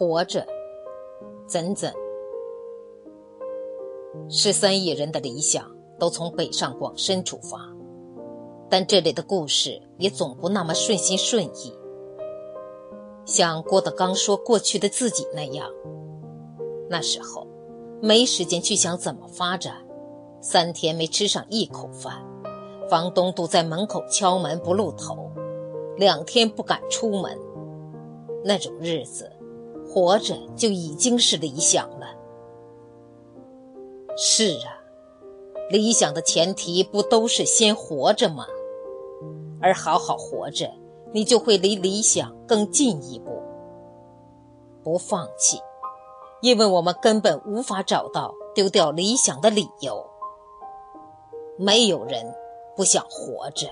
活着，怎怎？十三亿人的理想都从北上广深出发，但这里的故事也总不那么顺心顺意。像郭德纲说过去的自己那样，那时候没时间去想怎么发展，三天没吃上一口饭，房东堵在门口敲门不露头，两天不敢出门，那种日子。活着就已经是理想了。是啊，理想的前提不都是先活着吗？而好好活着，你就会离理想更进一步。不放弃，因为我们根本无法找到丢掉理想的理由。没有人不想活着。